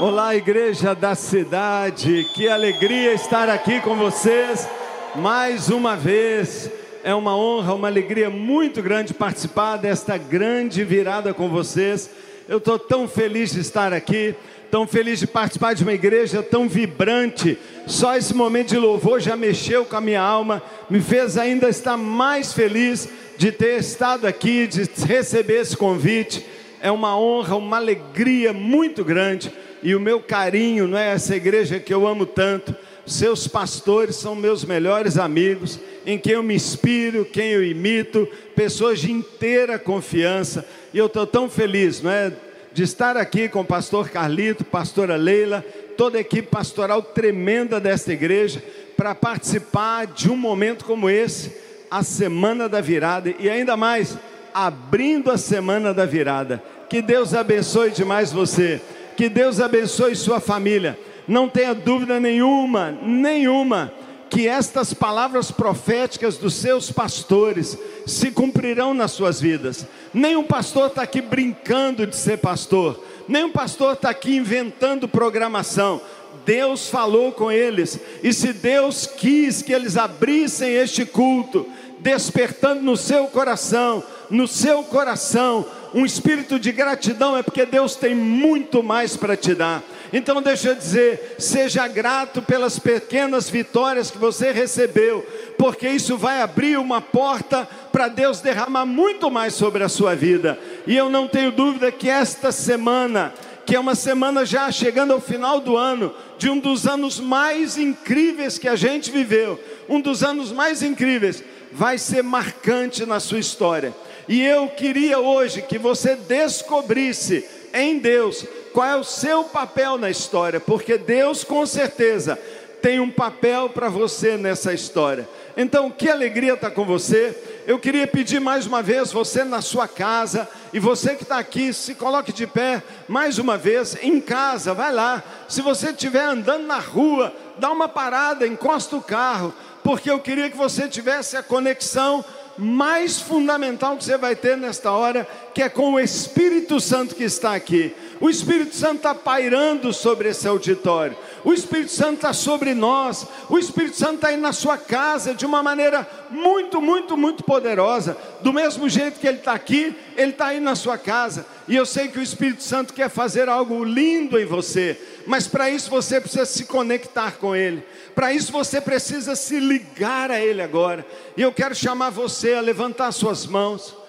Olá, igreja da cidade, que alegria estar aqui com vocês mais uma vez. É uma honra, uma alegria muito grande participar desta grande virada com vocês. Eu estou tão feliz de estar aqui, tão feliz de participar de uma igreja tão vibrante. Só esse momento de louvor já mexeu com a minha alma, me fez ainda estar mais feliz de ter estado aqui, de receber esse convite. É uma honra, uma alegria muito grande e o meu carinho, não é essa igreja que eu amo tanto. Seus pastores são meus melhores amigos, em quem eu me inspiro, quem eu imito, pessoas de inteira confiança. E eu estou tão feliz, não é, de estar aqui com o pastor Carlito, pastora Leila, toda a equipe pastoral tremenda desta igreja, para participar de um momento como esse, a semana da virada e ainda mais abrindo a semana da virada. Que Deus abençoe demais você. Que Deus abençoe sua família. Não tenha dúvida nenhuma, nenhuma, que estas palavras proféticas dos seus pastores se cumprirão nas suas vidas. Nenhum pastor está aqui brincando de ser pastor, nenhum pastor está aqui inventando programação. Deus falou com eles, e se Deus quis que eles abrissem este culto, despertando no seu coração, no seu coração, um espírito de gratidão, é porque Deus tem muito mais para te dar. Então, deixa eu dizer, seja grato pelas pequenas vitórias que você recebeu, porque isso vai abrir uma porta para Deus derramar muito mais sobre a sua vida. E eu não tenho dúvida que esta semana, que é uma semana já chegando ao final do ano, de um dos anos mais incríveis que a gente viveu, um dos anos mais incríveis, vai ser marcante na sua história. E eu queria hoje que você descobrisse em Deus qual é o seu papel na história, porque Deus com certeza tem um papel para você nessa história. Então, que alegria estar com você. Eu queria pedir mais uma vez, você na sua casa, e você que está aqui, se coloque de pé mais uma vez, em casa, vai lá. Se você estiver andando na rua, dá uma parada, encosta o carro, porque eu queria que você tivesse a conexão mais fundamental que você vai ter nesta hora, que é com o Espírito Santo que está aqui. O Espírito Santo está pairando sobre esse auditório. O Espírito Santo está sobre nós. O Espírito Santo está aí na sua casa de uma maneira muito, muito, muito poderosa. Do mesmo jeito que Ele está aqui, Ele está aí na sua casa. E eu sei que o Espírito Santo quer fazer algo lindo em você. Mas para isso você precisa se conectar com Ele. Para isso você precisa se ligar a Ele agora. E eu quero chamar você a levantar suas mãos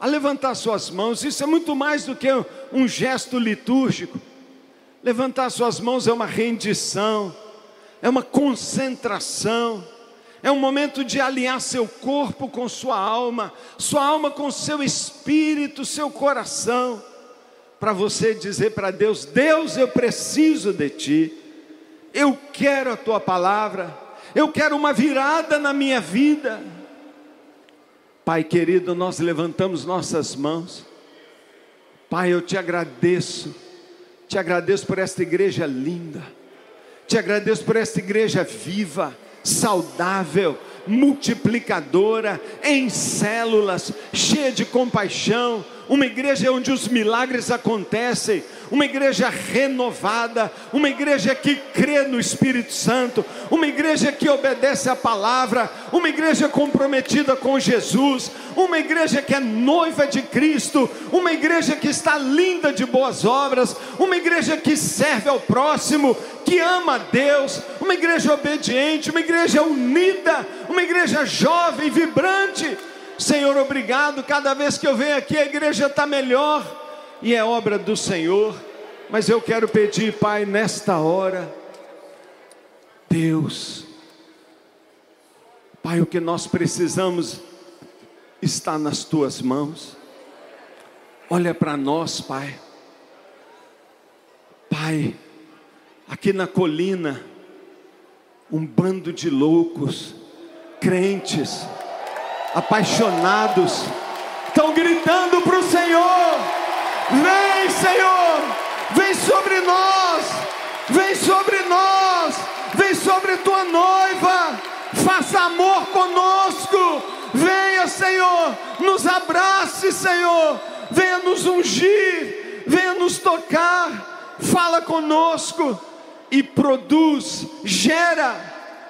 a levantar suas mãos. Isso é muito mais do que um gesto litúrgico. Levantar suas mãos é uma rendição, é uma concentração, é um momento de alinhar seu corpo com sua alma, sua alma com seu espírito, seu coração, para você dizer para Deus: Deus, eu preciso de Ti, eu quero a Tua palavra, eu quero uma virada na minha vida. Pai querido, nós levantamos nossas mãos. Pai, eu te agradeço, te agradeço por esta igreja linda, te agradeço por esta igreja viva, saudável, multiplicadora, em células, cheia de compaixão, uma igreja onde os milagres acontecem, uma igreja renovada, uma igreja que crê no Espírito Santo, uma igreja que obedece à palavra, uma igreja comprometida com Jesus, uma igreja que é noiva de Cristo, uma igreja que está linda de boas obras, uma igreja que serve ao próximo, que ama a Deus, uma igreja obediente, uma igreja unida, uma igreja jovem, vibrante Senhor, obrigado. Cada vez que eu venho aqui, a igreja está melhor e é obra do Senhor. Mas eu quero pedir, Pai, nesta hora, Deus, Pai, o que nós precisamos está nas tuas mãos. Olha para nós, Pai. Pai, aqui na colina, um bando de loucos, crentes, apaixonados, estão gritando para o Senhor: Vem, Senhor, vem sobre nós, vem sobre nós, vem sobre tua noiva, faça amor conosco, venha, Senhor, nos abrace, Senhor, venha nos ungir, venha nos tocar, fala conosco e produz, gera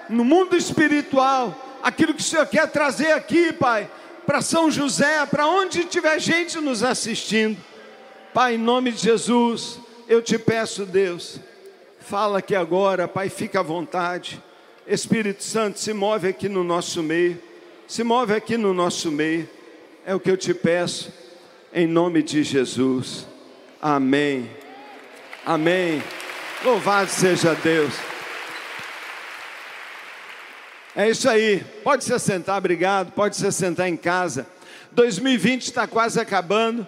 no mundo espiritual aquilo que o Senhor quer trazer aqui, Pai, para São José, para onde tiver gente nos assistindo. Pai, em nome de Jesus, eu te peço, Deus, fala aqui agora, Pai, fica à vontade. Espírito Santo, se move aqui no nosso meio, se move aqui no nosso meio, é o que eu te peço, em nome de Jesus. Amém. Amém. Louvado seja Deus. É isso aí. Pode se sentar, obrigado. Pode se sentar em casa. 2020 está quase acabando.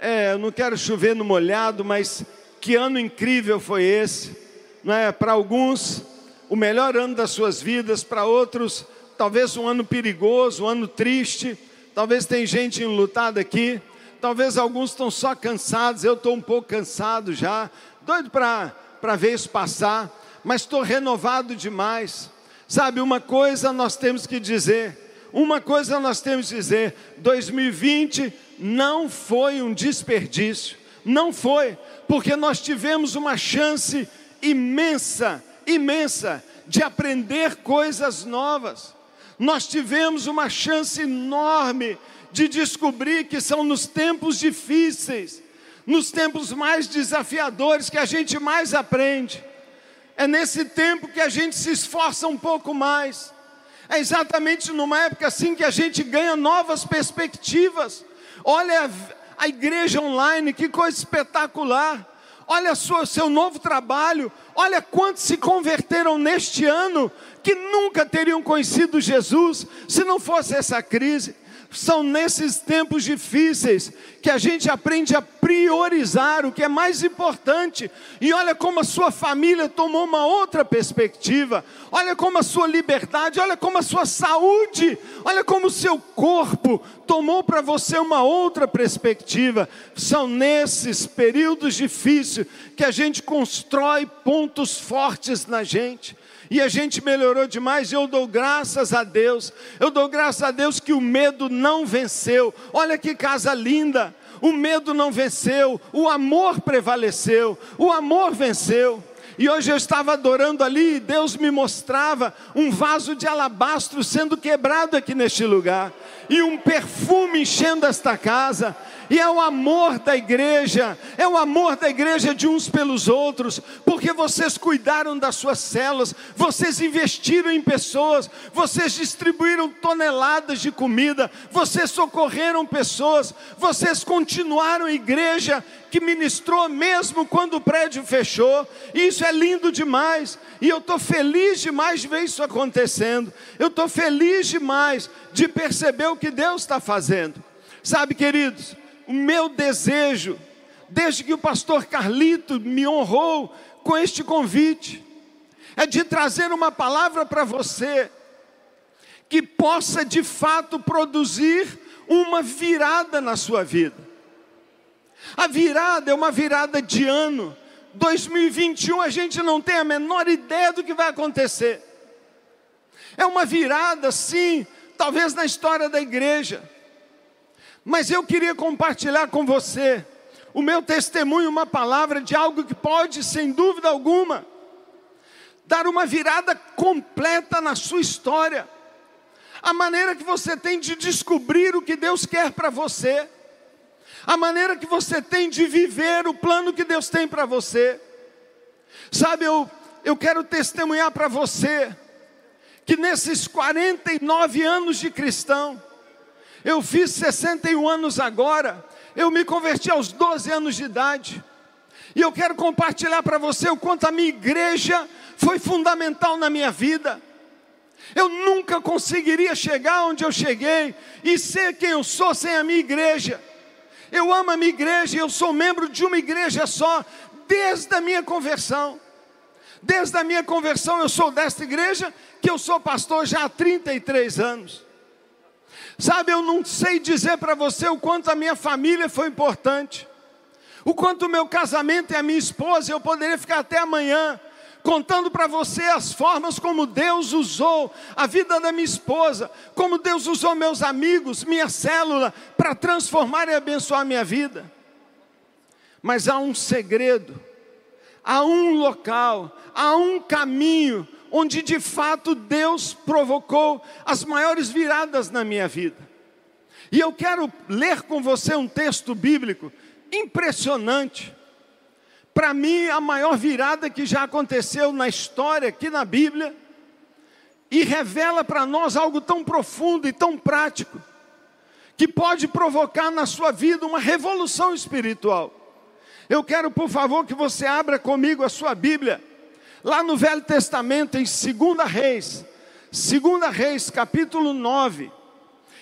É, eu não quero chover no molhado, mas que ano incrível foi esse. Não é? Para alguns, o melhor ano das suas vidas. Para outros, talvez um ano perigoso, um ano triste. Talvez tem gente enlutada aqui. Talvez alguns estão só cansados. Eu estou um pouco cansado já. Doido para ver isso passar. Mas estou renovado demais Sabe, uma coisa nós temos que dizer, uma coisa nós temos que dizer: 2020 não foi um desperdício, não foi, porque nós tivemos uma chance imensa, imensa, de aprender coisas novas. Nós tivemos uma chance enorme de descobrir que são nos tempos difíceis, nos tempos mais desafiadores que a gente mais aprende. É nesse tempo que a gente se esforça um pouco mais. É exatamente numa época assim que a gente ganha novas perspectivas. Olha a, a igreja online, que coisa espetacular. Olha o seu novo trabalho. Olha quantos se converteram neste ano que nunca teriam conhecido Jesus se não fosse essa crise. São nesses tempos difíceis que a gente aprende a priorizar o que é mais importante. E olha como a sua família tomou uma outra perspectiva. Olha como a sua liberdade, olha como a sua saúde, olha como o seu corpo tomou para você uma outra perspectiva. São nesses períodos difíceis que a gente constrói pontos fortes na gente e a gente melhorou demais. Eu dou graças a Deus, eu dou graças a Deus que o medo não venceu. Olha que casa linda! O medo não venceu, o amor prevaleceu, o amor venceu. E hoje eu estava adorando ali e Deus me mostrava um vaso de alabastro sendo quebrado aqui neste lugar, e um perfume enchendo esta casa e é o amor da igreja, é o amor da igreja de uns pelos outros, porque vocês cuidaram das suas células, vocês investiram em pessoas, vocês distribuíram toneladas de comida, vocês socorreram pessoas, vocês continuaram a igreja que ministrou mesmo quando o prédio fechou, isso é lindo demais, e eu estou feliz demais de ver isso acontecendo, eu estou feliz demais de perceber o que Deus está fazendo. Sabe, queridos, o meu desejo, desde que o pastor Carlito me honrou com este convite, é de trazer uma palavra para você que possa de fato produzir uma virada na sua vida. A virada é uma virada de ano. 2021 a gente não tem a menor ideia do que vai acontecer. É uma virada, sim, talvez na história da igreja. Mas eu queria compartilhar com você o meu testemunho, uma palavra de algo que pode, sem dúvida alguma, dar uma virada completa na sua história. A maneira que você tem de descobrir o que Deus quer para você, a maneira que você tem de viver o plano que Deus tem para você. Sabe, eu, eu quero testemunhar para você que nesses 49 anos de cristão, eu fiz 61 anos agora. Eu me converti aos 12 anos de idade. E eu quero compartilhar para você o quanto a minha igreja foi fundamental na minha vida. Eu nunca conseguiria chegar onde eu cheguei e ser quem eu sou sem a minha igreja. Eu amo a minha igreja eu sou membro de uma igreja só desde a minha conversão. Desde a minha conversão eu sou desta igreja que eu sou pastor já há 33 anos. Sabe, eu não sei dizer para você o quanto a minha família foi importante, o quanto o meu casamento e a minha esposa, eu poderia ficar até amanhã contando para você as formas como Deus usou a vida da minha esposa, como Deus usou meus amigos, minha célula, para transformar e abençoar minha vida. Mas há um segredo há um local, há um caminho onde de fato Deus provocou as maiores viradas na minha vida. E eu quero ler com você um texto bíblico impressionante. Para mim, a maior virada que já aconteceu na história aqui na Bíblia, e revela para nós algo tão profundo e tão prático, que pode provocar na sua vida uma revolução espiritual. Eu quero, por favor, que você abra comigo a sua Bíblia, lá no Velho Testamento, em 2 Reis, 2 Reis, capítulo 9.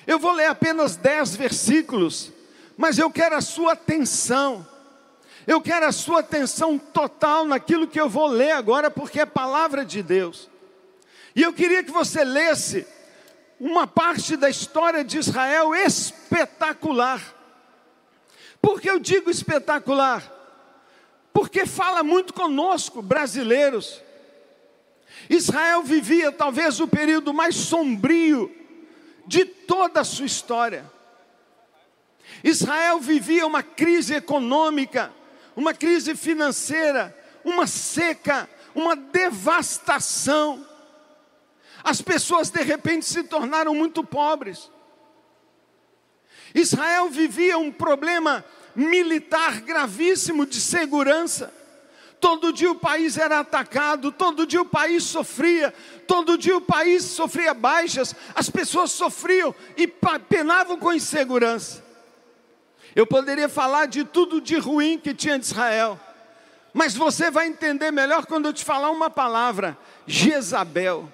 Eu vou ler apenas 10 versículos, mas eu quero a sua atenção. Eu quero a sua atenção total naquilo que eu vou ler agora, porque é palavra de Deus. E eu queria que você lesse uma parte da história de Israel espetacular. Por que eu digo espetacular? Porque fala muito conosco, brasileiros. Israel vivia talvez o período mais sombrio de toda a sua história. Israel vivia uma crise econômica, uma crise financeira, uma seca, uma devastação. As pessoas de repente se tornaram muito pobres. Israel vivia um problema militar gravíssimo de segurança. Todo dia o país era atacado, todo dia o país sofria, todo dia o país sofria baixas, as pessoas sofriam e penavam com insegurança. Eu poderia falar de tudo de ruim que tinha de Israel, mas você vai entender melhor quando eu te falar uma palavra: Jezabel.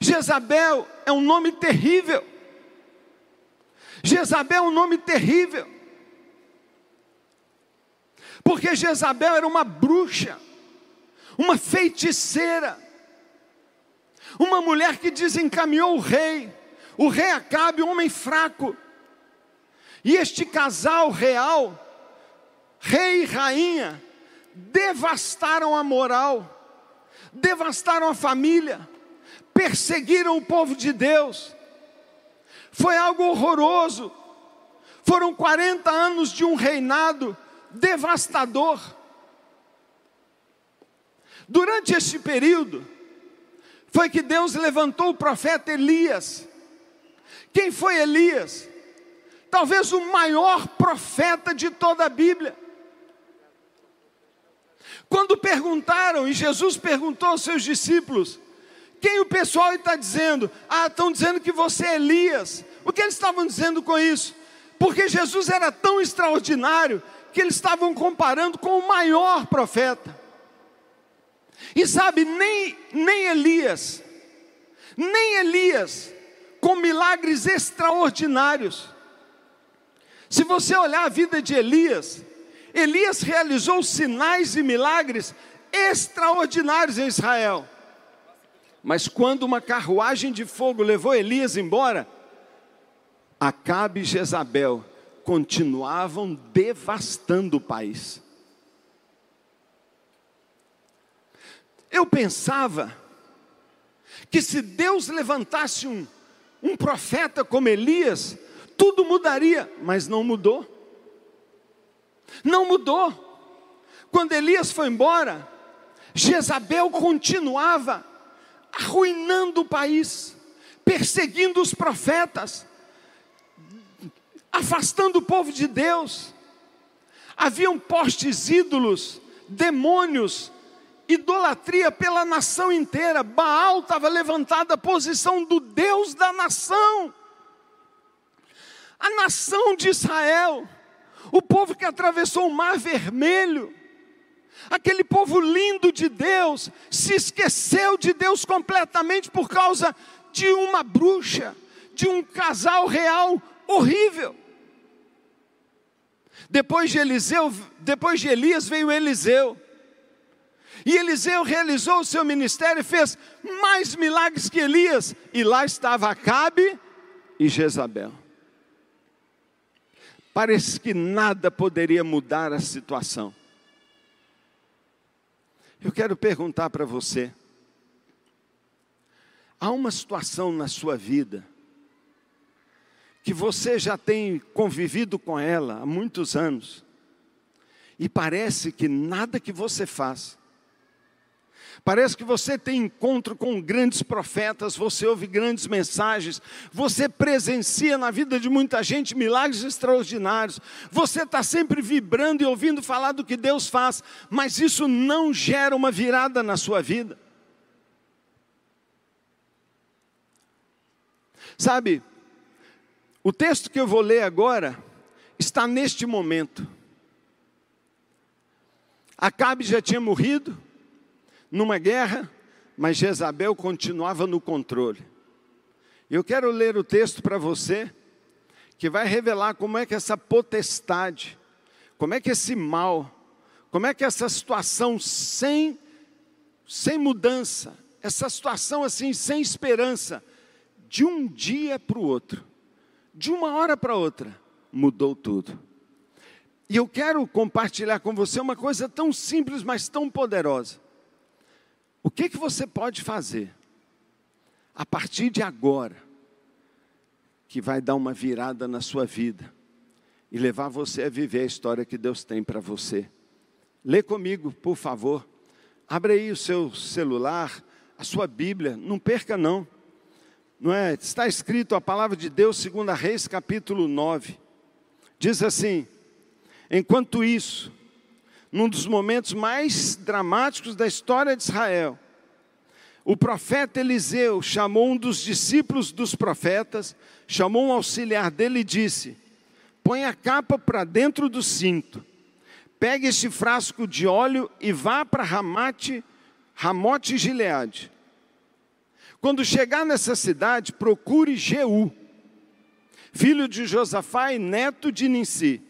Jezabel é um nome terrível. Jezabel é um nome terrível. Porque Jezabel era uma bruxa, uma feiticeira, uma mulher que desencaminhou o rei, o rei Acabe, um homem fraco. E este casal real, rei e rainha, devastaram a moral, devastaram a família, perseguiram o povo de Deus. Foi algo horroroso. Foram 40 anos de um reinado devastador. Durante este período, foi que Deus levantou o profeta Elias. Quem foi Elias? Talvez o maior profeta de toda a Bíblia. Quando perguntaram, e Jesus perguntou aos seus discípulos, quem o pessoal está dizendo? Ah, estão dizendo que você é Elias. O que eles estavam dizendo com isso? Porque Jesus era tão extraordinário que eles estavam comparando com o maior profeta. E sabe, nem, nem Elias, nem Elias, com milagres extraordinários. Se você olhar a vida de Elias, Elias realizou sinais e milagres extraordinários em Israel. Mas quando uma carruagem de fogo levou Elias embora, Acabe e Jezabel continuavam devastando o país. Eu pensava que se Deus levantasse um, um profeta como Elias, tudo mudaria, mas não mudou. Não mudou. Quando Elias foi embora, Jezabel continuava arruinando o país, perseguindo os profetas, afastando o povo de Deus. Haviam postes ídolos, demônios, idolatria pela nação inteira. Baal estava levantada a posição do Deus da nação. A nação de Israel, o povo que atravessou o mar vermelho, aquele povo lindo de Deus, se esqueceu de Deus completamente por causa de uma bruxa, de um casal real horrível. Depois de Eliseu, depois de Elias veio Eliseu. E Eliseu realizou o seu ministério e fez mais milagres que Elias. E lá estava Acabe e Jezabel. Parece que nada poderia mudar a situação. Eu quero perguntar para você: há uma situação na sua vida que você já tem convivido com ela há muitos anos, e parece que nada que você faz Parece que você tem encontro com grandes profetas, você ouve grandes mensagens, você presencia na vida de muita gente milagres extraordinários, você está sempre vibrando e ouvindo falar do que Deus faz, mas isso não gera uma virada na sua vida. Sabe, o texto que eu vou ler agora está neste momento. Acabe já tinha morrido, numa guerra, mas Jezabel continuava no controle. Eu quero ler o texto para você, que vai revelar como é que essa potestade, como é que esse mal, como é que essa situação sem, sem mudança, essa situação assim, sem esperança, de um dia para o outro, de uma hora para outra, mudou tudo. E eu quero compartilhar com você uma coisa tão simples, mas tão poderosa. O que, que você pode fazer a partir de agora que vai dar uma virada na sua vida e levar você a viver a história que Deus tem para você? Lê comigo, por favor. Abre aí o seu celular, a sua Bíblia, não perca não. Não é? Está escrito a palavra de Deus, segundo Reis, capítulo 9. Diz assim: Enquanto isso, num dos momentos mais dramáticos da história de Israel. O profeta Eliseu chamou um dos discípulos dos profetas, chamou um auxiliar dele e disse: Põe a capa para dentro do cinto, pegue este frasco de óleo e vá para Ramate, Ramote Gileade. Quando chegar nessa cidade, procure Jeú, filho de Josafá e neto de Ninsi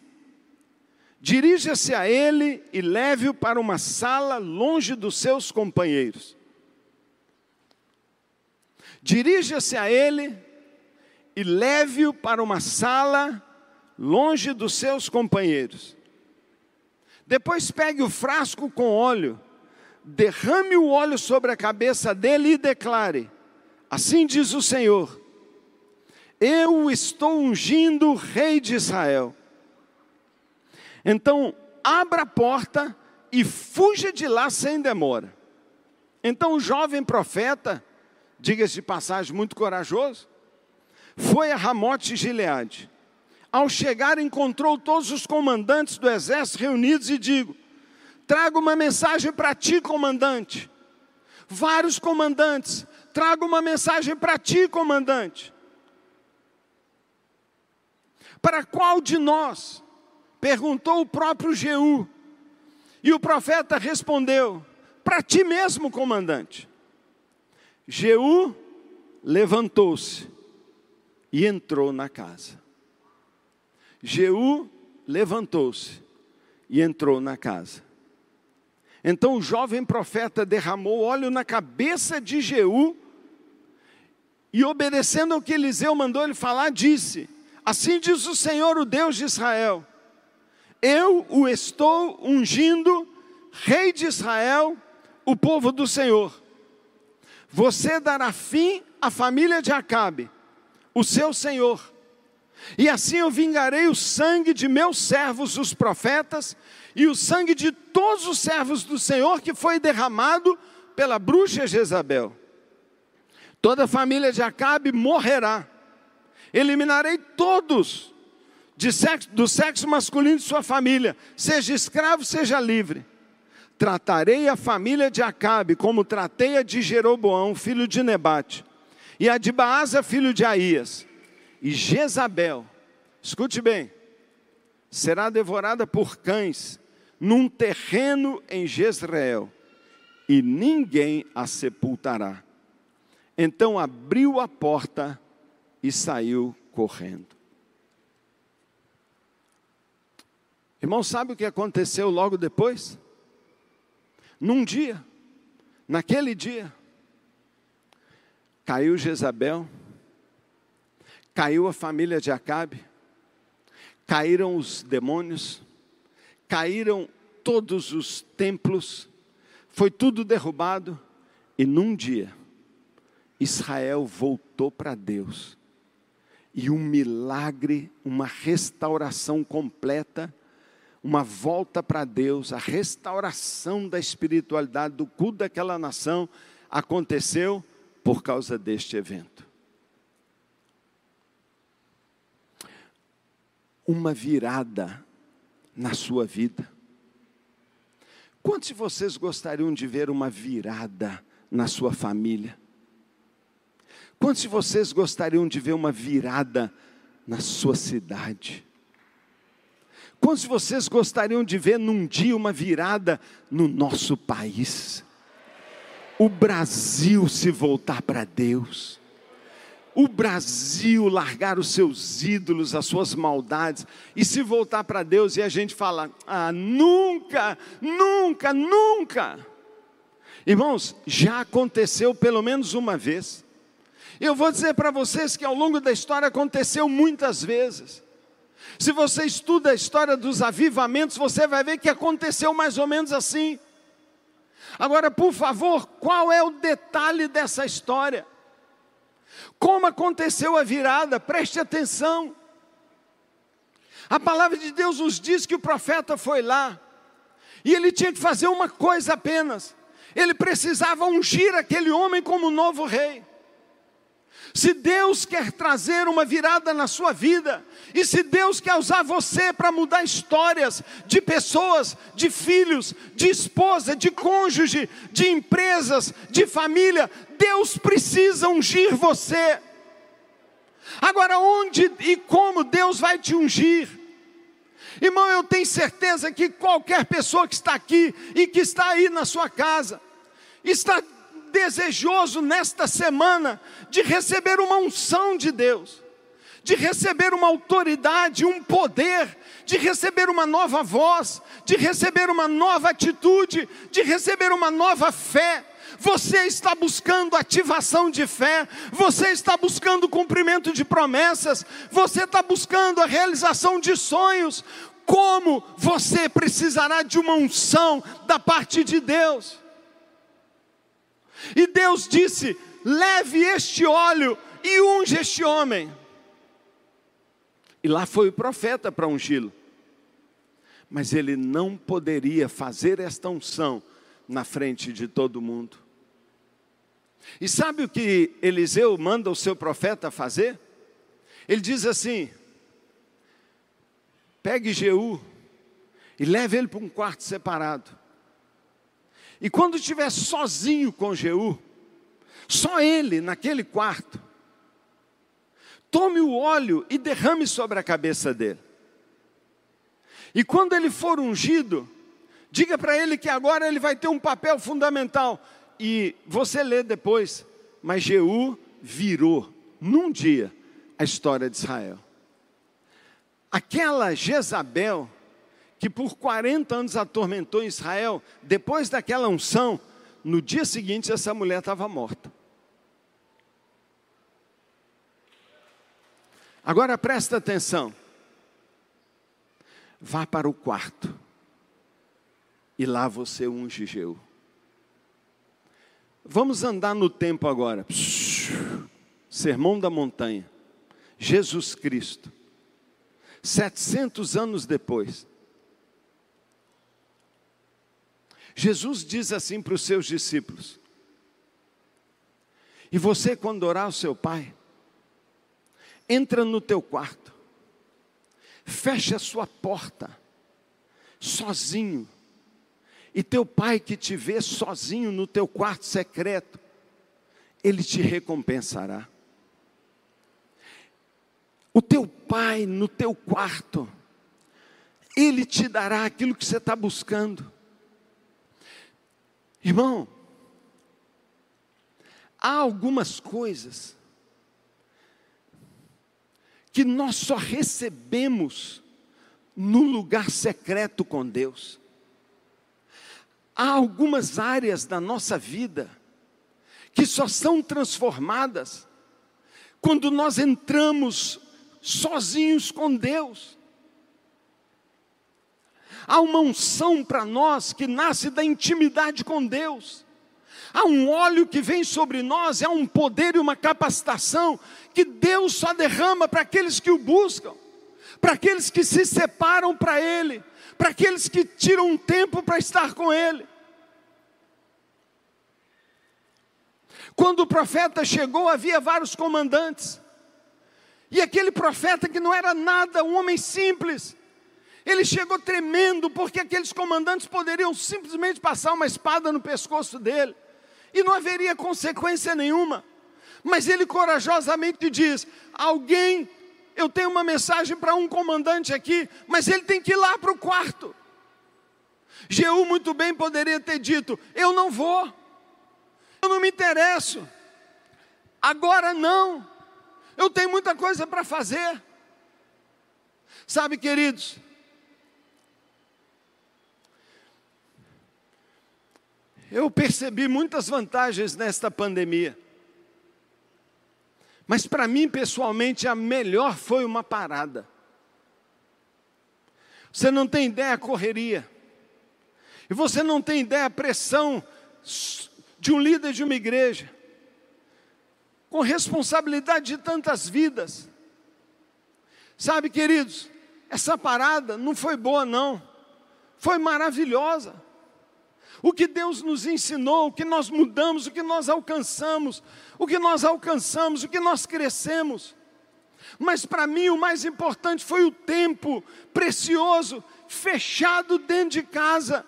Dirija-se a ele e leve-o para uma sala longe dos seus companheiros. Dirija-se a ele e leve-o para uma sala longe dos seus companheiros. Depois pegue o frasco com óleo, derrame o óleo sobre a cabeça dele e declare: Assim diz o Senhor: Eu estou ungindo o rei de Israel então, abra a porta e fuja de lá sem demora. Então, o jovem profeta, diga-se de passagem, muito corajoso, foi a Ramote Gileade. Ao chegar, encontrou todos os comandantes do exército reunidos e digo: trago uma mensagem para ti, comandante. Vários comandantes, trago uma mensagem para ti, comandante. Para qual de nós Perguntou o próprio Jeú. E o profeta respondeu: Para ti mesmo, comandante. Jeú levantou-se e entrou na casa. Jeú levantou-se e entrou na casa. Então o jovem profeta derramou óleo na cabeça de Jeú e, obedecendo ao que Eliseu mandou ele falar, disse: Assim diz o Senhor, o Deus de Israel: eu o estou ungindo, Rei de Israel, o povo do Senhor. Você dará fim à família de Acabe, o seu senhor. E assim eu vingarei o sangue de meus servos, os profetas, e o sangue de todos os servos do Senhor que foi derramado pela bruxa Jezabel. Toda a família de Acabe morrerá. Eliminarei todos sexo, do sexo masculino de sua família, seja escravo, seja livre. Tratarei a família de Acabe como tratei a de Jeroboão, filho de Nebate, e a de Baasa, filho de Aías. E Jezabel, escute bem, será devorada por cães num terreno em Jezreel, e ninguém a sepultará. Então abriu a porta e saiu correndo. Irmão, sabe o que aconteceu logo depois? Num dia, naquele dia, caiu Jezabel, caiu a família de Acabe, caíram os demônios, caíram todos os templos, foi tudo derrubado, e num dia, Israel voltou para Deus, e um milagre, uma restauração completa, uma volta para Deus, a restauração da espiritualidade do culto daquela nação aconteceu por causa deste evento. Uma virada na sua vida. Quantos de vocês gostariam de ver uma virada na sua família? Quantos de vocês gostariam de ver uma virada na sua cidade? Quantos de vocês gostariam de ver num dia uma virada no nosso país? O Brasil se voltar para Deus. O Brasil largar os seus ídolos, as suas maldades e se voltar para Deus e a gente fala: "Ah, nunca, nunca, nunca". Irmãos, já aconteceu pelo menos uma vez. Eu vou dizer para vocês que ao longo da história aconteceu muitas vezes. Se você estuda a história dos avivamentos, você vai ver que aconteceu mais ou menos assim. Agora, por favor, qual é o detalhe dessa história? Como aconteceu a virada? Preste atenção. A palavra de Deus nos diz que o profeta foi lá, e ele tinha que fazer uma coisa apenas: ele precisava ungir aquele homem como novo rei. Se Deus quer trazer uma virada na sua vida, e se Deus quer usar você para mudar histórias de pessoas, de filhos, de esposa, de cônjuge, de empresas, de família, Deus precisa ungir você. Agora, onde e como Deus vai te ungir? Irmão, eu tenho certeza que qualquer pessoa que está aqui e que está aí na sua casa, está desejoso nesta semana de receber uma unção de Deus, de receber uma autoridade, um poder, de receber uma nova voz, de receber uma nova atitude, de receber uma nova fé. Você está buscando ativação de fé, você está buscando cumprimento de promessas, você está buscando a realização de sonhos. Como você precisará de uma unção da parte de Deus? E Deus disse: leve este óleo e unge este homem. E lá foi o profeta para ungí-lo. Mas ele não poderia fazer esta unção na frente de todo mundo. E sabe o que Eliseu manda o seu profeta fazer? Ele diz assim: pegue Jeú e leve ele para um quarto separado. E quando estiver sozinho com Jeú, só ele naquele quarto, tome o óleo e derrame sobre a cabeça dele. E quando ele for ungido, diga para ele que agora ele vai ter um papel fundamental. E você lê depois, mas Jeú virou num dia a história de Israel. Aquela Jezabel que por 40 anos atormentou Israel, depois daquela unção, no dia seguinte essa mulher estava morta. Agora presta atenção. Vá para o quarto. E lá você unge Jeú. Vamos andar no tempo agora. Sermão da montanha. Jesus Cristo. 700 anos depois. Jesus diz assim para os seus discípulos: E você, quando orar o seu pai, entra no teu quarto, fecha a sua porta, sozinho, e teu pai que te vê sozinho no teu quarto secreto, ele te recompensará. O teu pai no teu quarto, ele te dará aquilo que você está buscando. Irmão, há algumas coisas que nós só recebemos no lugar secreto com Deus. Há algumas áreas da nossa vida que só são transformadas quando nós entramos sozinhos com Deus. Há uma unção para nós que nasce da intimidade com Deus. Há um óleo que vem sobre nós, há um poder e uma capacitação que Deus só derrama para aqueles que o buscam, para aqueles que se separam para Ele, para aqueles que tiram um tempo para estar com Ele. Quando o profeta chegou, havia vários comandantes. E aquele profeta que não era nada, um homem simples, ele chegou tremendo, porque aqueles comandantes poderiam simplesmente passar uma espada no pescoço dele, e não haveria consequência nenhuma. Mas ele corajosamente diz: Alguém, eu tenho uma mensagem para um comandante aqui, mas ele tem que ir lá para o quarto. Jeú muito bem poderia ter dito: Eu não vou, eu não me interesso, agora não, eu tenho muita coisa para fazer. Sabe, queridos, eu percebi muitas vantagens nesta pandemia. Mas para mim, pessoalmente, a melhor foi uma parada. Você não tem ideia a correria. E você não tem ideia a pressão de um líder de uma igreja. Com responsabilidade de tantas vidas. Sabe, queridos, essa parada não foi boa, não. Foi maravilhosa o que Deus nos ensinou, o que nós mudamos, o que nós alcançamos, o que nós alcançamos, o que nós crescemos. Mas para mim o mais importante foi o tempo precioso, fechado dentro de casa,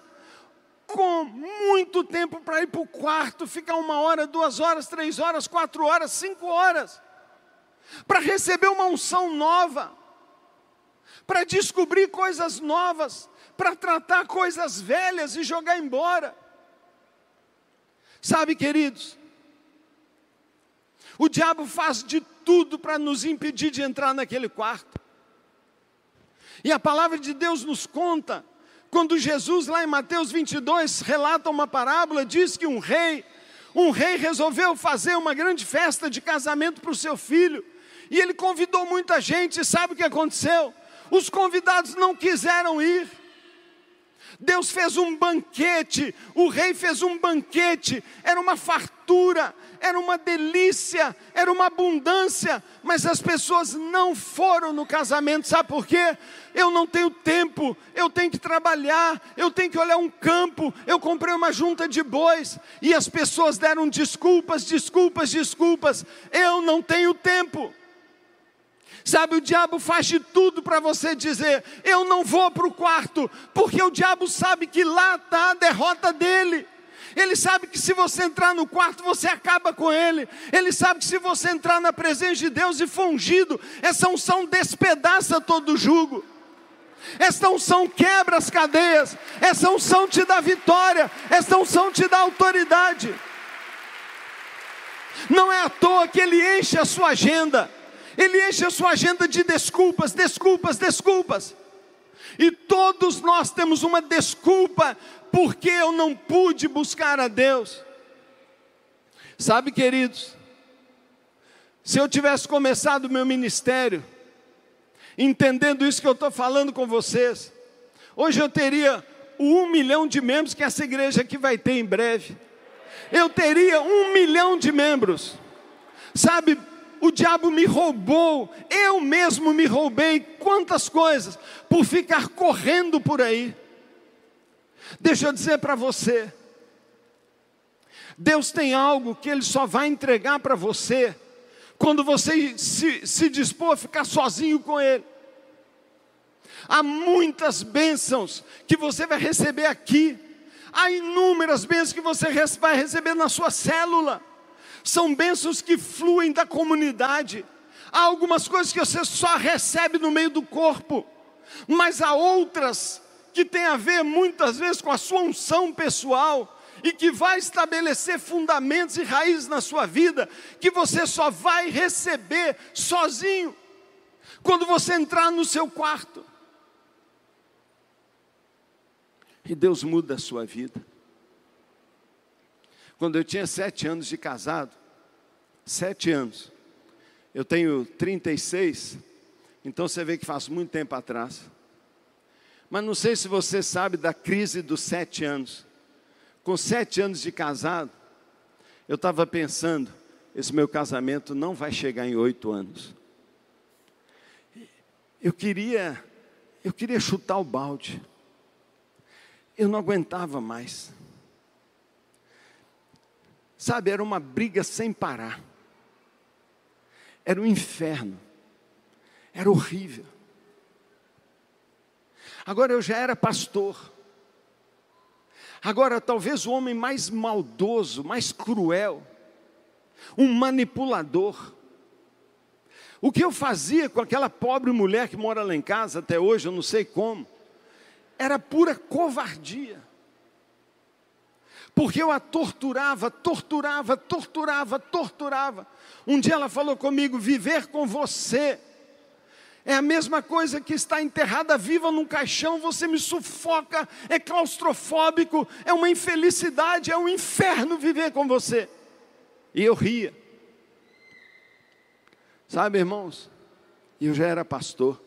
com muito tempo para ir para o quarto, ficar uma hora, duas horas, três horas, quatro horas, cinco horas, para receber uma unção nova, para descobrir coisas novas, para tratar coisas velhas e jogar embora. Sabe, queridos, o diabo faz de tudo para nos impedir de entrar naquele quarto. E a palavra de Deus nos conta, quando Jesus, lá em Mateus 22, relata uma parábola, diz que um rei, um rei resolveu fazer uma grande festa de casamento para o seu filho, e ele convidou muita gente, e sabe o que aconteceu? Os convidados não quiseram ir. Deus fez um banquete, o rei fez um banquete, era uma fartura, era uma delícia, era uma abundância, mas as pessoas não foram no casamento, sabe por quê? Eu não tenho tempo, eu tenho que trabalhar, eu tenho que olhar um campo, eu comprei uma junta de bois, e as pessoas deram desculpas, desculpas, desculpas, eu não tenho tempo. Sabe, o diabo faz de tudo para você dizer: eu não vou para o quarto, porque o diabo sabe que lá está a derrota dele. Ele sabe que se você entrar no quarto, você acaba com ele. Ele sabe que se você entrar na presença de Deus e fungido, essa unção despedaça todo o jugo. Essa unção quebra as cadeias. Essa unção te dá vitória. Essa unção te dá autoridade. Não é à toa que ele enche a sua agenda. Ele enche a sua agenda de desculpas, desculpas, desculpas. E todos nós temos uma desculpa porque eu não pude buscar a Deus. Sabe, queridos, se eu tivesse começado o meu ministério, entendendo isso que eu estou falando com vocês, hoje eu teria um milhão de membros que essa igreja aqui vai ter em breve. Eu teria um milhão de membros. Sabe, o diabo me roubou, eu mesmo me roubei quantas coisas por ficar correndo por aí. Deixa eu dizer para você, Deus tem algo que Ele só vai entregar para você quando você se, se dispor a ficar sozinho com Ele. Há muitas bênçãos que você vai receber aqui, há inúmeras bênçãos que você vai receber na sua célula são bênçãos que fluem da comunidade. Há algumas coisas que você só recebe no meio do corpo, mas há outras que têm a ver muitas vezes com a sua unção pessoal e que vai estabelecer fundamentos e raízes na sua vida que você só vai receber sozinho quando você entrar no seu quarto. E Deus muda a sua vida quando eu tinha sete anos de casado, sete anos, eu tenho 36, então você vê que faz muito tempo atrás. Mas não sei se você sabe da crise dos sete anos. Com sete anos de casado, eu estava pensando, esse meu casamento não vai chegar em oito anos. Eu queria, eu queria chutar o balde. Eu não aguentava mais. Sabe, era uma briga sem parar. Era um inferno. Era horrível. Agora eu já era pastor. Agora, talvez o homem mais maldoso, mais cruel, um manipulador. O que eu fazia com aquela pobre mulher que mora lá em casa até hoje, eu não sei como, era pura covardia. Porque eu a torturava, torturava, torturava, torturava. Um dia ela falou comigo: viver com você é a mesma coisa que estar enterrada viva num caixão, você me sufoca, é claustrofóbico, é uma infelicidade, é um inferno viver com você. E eu ria. Sabe, irmãos, eu já era pastor,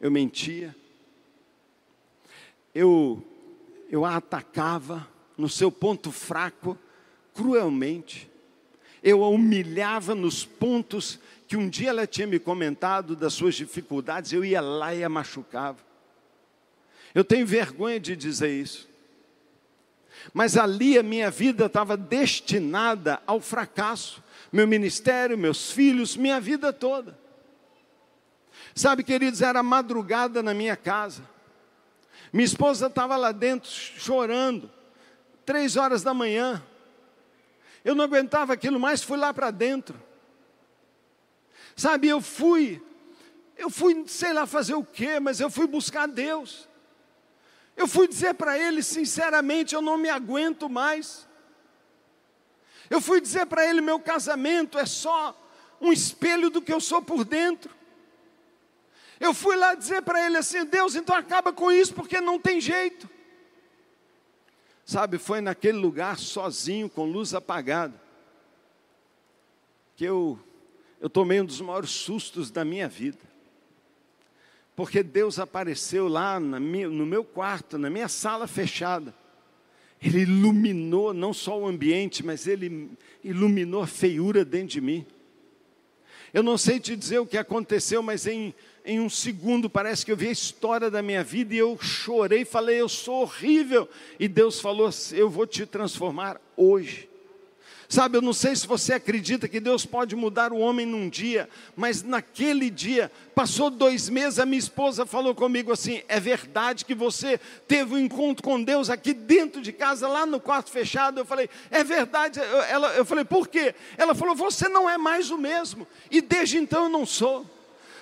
eu mentia, eu, eu a atacava no seu ponto fraco, cruelmente, eu a humilhava nos pontos que um dia ela tinha me comentado das suas dificuldades, eu ia lá e a machucava. Eu tenho vergonha de dizer isso. Mas ali a minha vida estava destinada ao fracasso. Meu ministério, meus filhos, minha vida toda. Sabe, queridos, era madrugada na minha casa. Minha esposa estava lá dentro chorando, três horas da manhã. Eu não aguentava aquilo mais, fui lá para dentro. Sabe, eu fui, eu fui, sei lá fazer o quê, mas eu fui buscar Deus. Eu fui dizer para Ele, sinceramente, eu não me aguento mais. Eu fui dizer para Ele, meu casamento é só um espelho do que eu sou por dentro. Eu fui lá dizer para Ele assim: Deus, então acaba com isso, porque não tem jeito. Sabe, foi naquele lugar sozinho, com luz apagada, que eu eu tomei um dos maiores sustos da minha vida. Porque Deus apareceu lá minha, no meu quarto, na minha sala fechada. Ele iluminou não só o ambiente, mas ele iluminou a feiura dentro de mim. Eu não sei te dizer o que aconteceu, mas em, em um segundo parece que eu vi a história da minha vida e eu chorei, falei, eu sou horrível. E Deus falou, eu vou te transformar hoje. Sabe, eu não sei se você acredita que Deus pode mudar o homem num dia, mas naquele dia, passou dois meses, a minha esposa falou comigo assim: é verdade que você teve um encontro com Deus aqui dentro de casa, lá no quarto fechado? Eu falei: é verdade. Ela, eu falei: por quê? Ela falou: você não é mais o mesmo, e desde então eu não sou.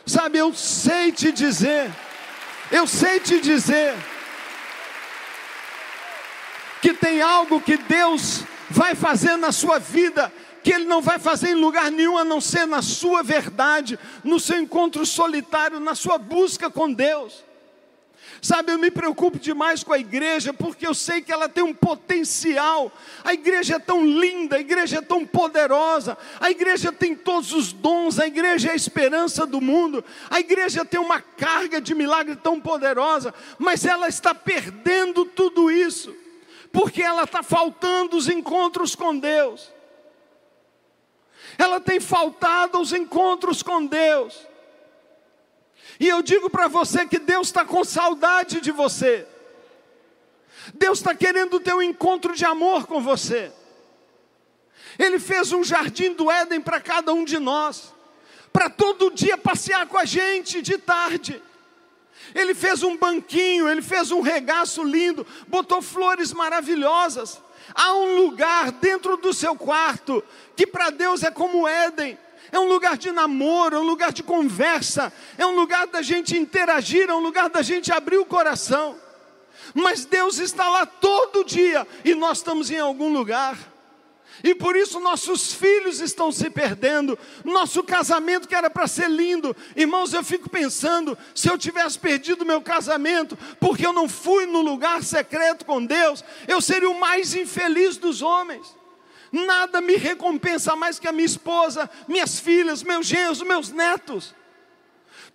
Sabe, eu sei te dizer, eu sei te dizer, que tem algo que Deus vai fazer na sua vida, que Ele não vai fazer em lugar nenhum a não ser na sua verdade, no seu encontro solitário, na sua busca com Deus. Sabe, eu me preocupo demais com a igreja, porque eu sei que ela tem um potencial. A igreja é tão linda, a igreja é tão poderosa, a igreja tem todos os dons, a igreja é a esperança do mundo, a igreja tem uma carga de milagre tão poderosa, mas ela está perdendo tudo isso porque ela está faltando os encontros com Deus. Ela tem faltado os encontros com Deus. E eu digo para você que Deus está com saudade de você. Deus está querendo ter um encontro de amor com você. Ele fez um jardim do Éden para cada um de nós, para todo dia passear com a gente de tarde. Ele fez um banquinho, ele fez um regaço lindo, botou flores maravilhosas. Há um lugar dentro do seu quarto que para Deus é como Éden. É um lugar de namoro, é um lugar de conversa, é um lugar da gente interagir, é um lugar da gente abrir o coração. Mas Deus está lá todo dia e nós estamos em algum lugar e por isso nossos filhos estão se perdendo, nosso casamento que era para ser lindo. Irmãos, eu fico pensando, se eu tivesse perdido meu casamento, porque eu não fui no lugar secreto com Deus, eu seria o mais infeliz dos homens. Nada me recompensa mais que a minha esposa, minhas filhas, meus genros, meus netos.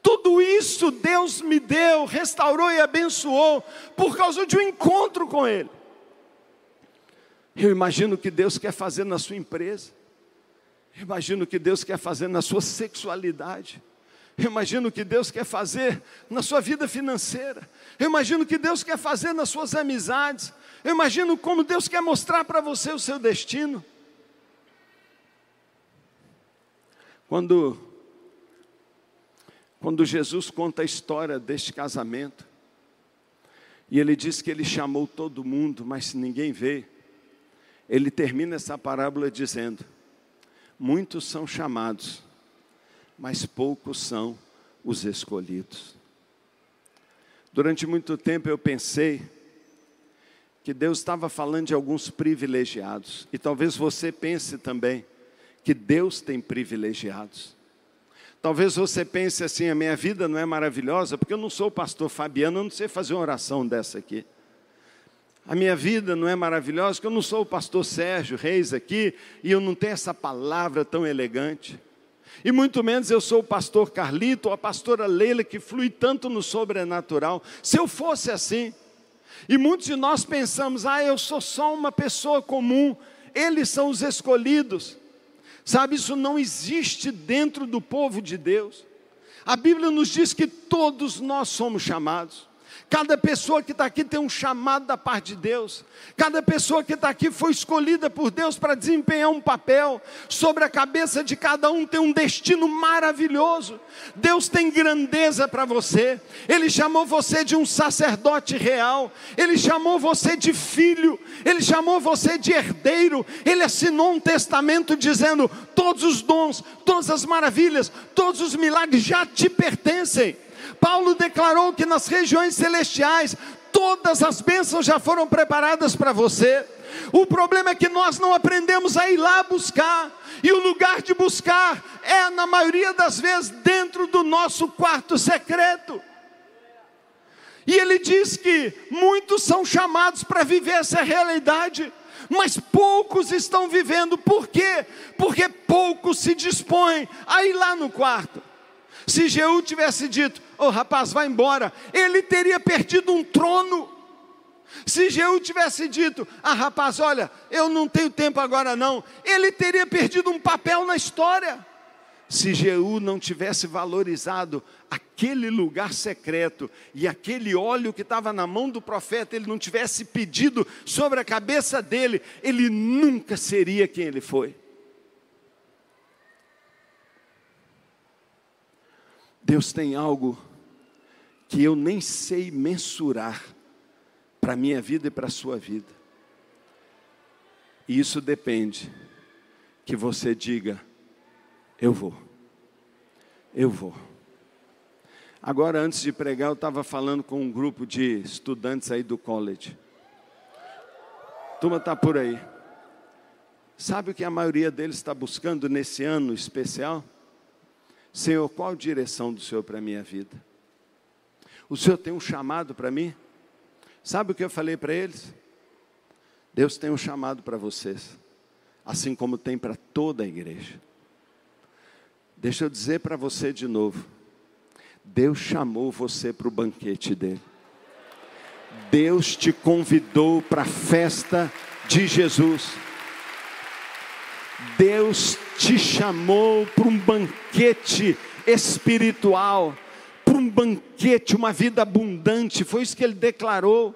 Tudo isso Deus me deu, restaurou e abençoou por causa de um encontro com Ele. Eu imagino o que Deus quer fazer na sua empresa. Eu imagino o que Deus quer fazer na sua sexualidade. Eu imagino o que Deus quer fazer na sua vida financeira. Eu imagino o que Deus quer fazer nas suas amizades. Eu imagino como Deus quer mostrar para você o seu destino. Quando, quando Jesus conta a história deste casamento, e ele diz que ele chamou todo mundo, mas ninguém veio, ele termina essa parábola dizendo: Muitos são chamados, mas poucos são os escolhidos. Durante muito tempo eu pensei que Deus estava falando de alguns privilegiados, e talvez você pense também que Deus tem privilegiados. Talvez você pense assim: a minha vida não é maravilhosa, porque eu não sou o pastor Fabiano, eu não sei fazer uma oração dessa aqui. A minha vida não é maravilhosa, porque eu não sou o pastor Sérgio Reis aqui, e eu não tenho essa palavra tão elegante. E muito menos eu sou o pastor Carlito ou a pastora Leila que flui tanto no sobrenatural. Se eu fosse assim, e muitos de nós pensamos, ah, eu sou só uma pessoa comum, eles são os escolhidos. Sabe, isso não existe dentro do povo de Deus. A Bíblia nos diz que todos nós somos chamados. Cada pessoa que está aqui tem um chamado da parte de Deus. Cada pessoa que está aqui foi escolhida por Deus para desempenhar um papel. Sobre a cabeça de cada um tem um destino maravilhoso. Deus tem grandeza para você. Ele chamou você de um sacerdote real. Ele chamou você de filho. Ele chamou você de herdeiro. Ele assinou um testamento dizendo: todos os dons, todas as maravilhas, todos os milagres já te pertencem. Paulo declarou que nas regiões celestiais todas as bênçãos já foram preparadas para você. O problema é que nós não aprendemos a ir lá buscar, e o lugar de buscar é, na maioria das vezes, dentro do nosso quarto secreto. E ele diz que muitos são chamados para viver essa realidade, mas poucos estão vivendo, por quê? Porque poucos se dispõem a ir lá no quarto. Se Jeú tivesse dito, ô oh, rapaz, vai embora, ele teria perdido um trono. Se Jeú tivesse dito, ah rapaz, olha, eu não tenho tempo agora não, ele teria perdido um papel na história. Se Jeú não tivesse valorizado aquele lugar secreto e aquele óleo que estava na mão do profeta, ele não tivesse pedido sobre a cabeça dele, ele nunca seria quem ele foi. Deus tem algo que eu nem sei mensurar para a minha vida e para a sua vida. E isso depende que você diga: eu vou, eu vou. Agora, antes de pregar, eu estava falando com um grupo de estudantes aí do college. Turma está por aí. Sabe o que a maioria deles está buscando nesse ano especial? Senhor, qual direção do Senhor para a minha vida? O Senhor tem um chamado para mim? Sabe o que eu falei para eles? Deus tem um chamado para vocês, assim como tem para toda a igreja. Deixa eu dizer para você de novo: Deus chamou você para o banquete dele. Deus te convidou para a festa de Jesus. Deus te chamou para um banquete espiritual, para um banquete, uma vida abundante, foi isso que ele declarou.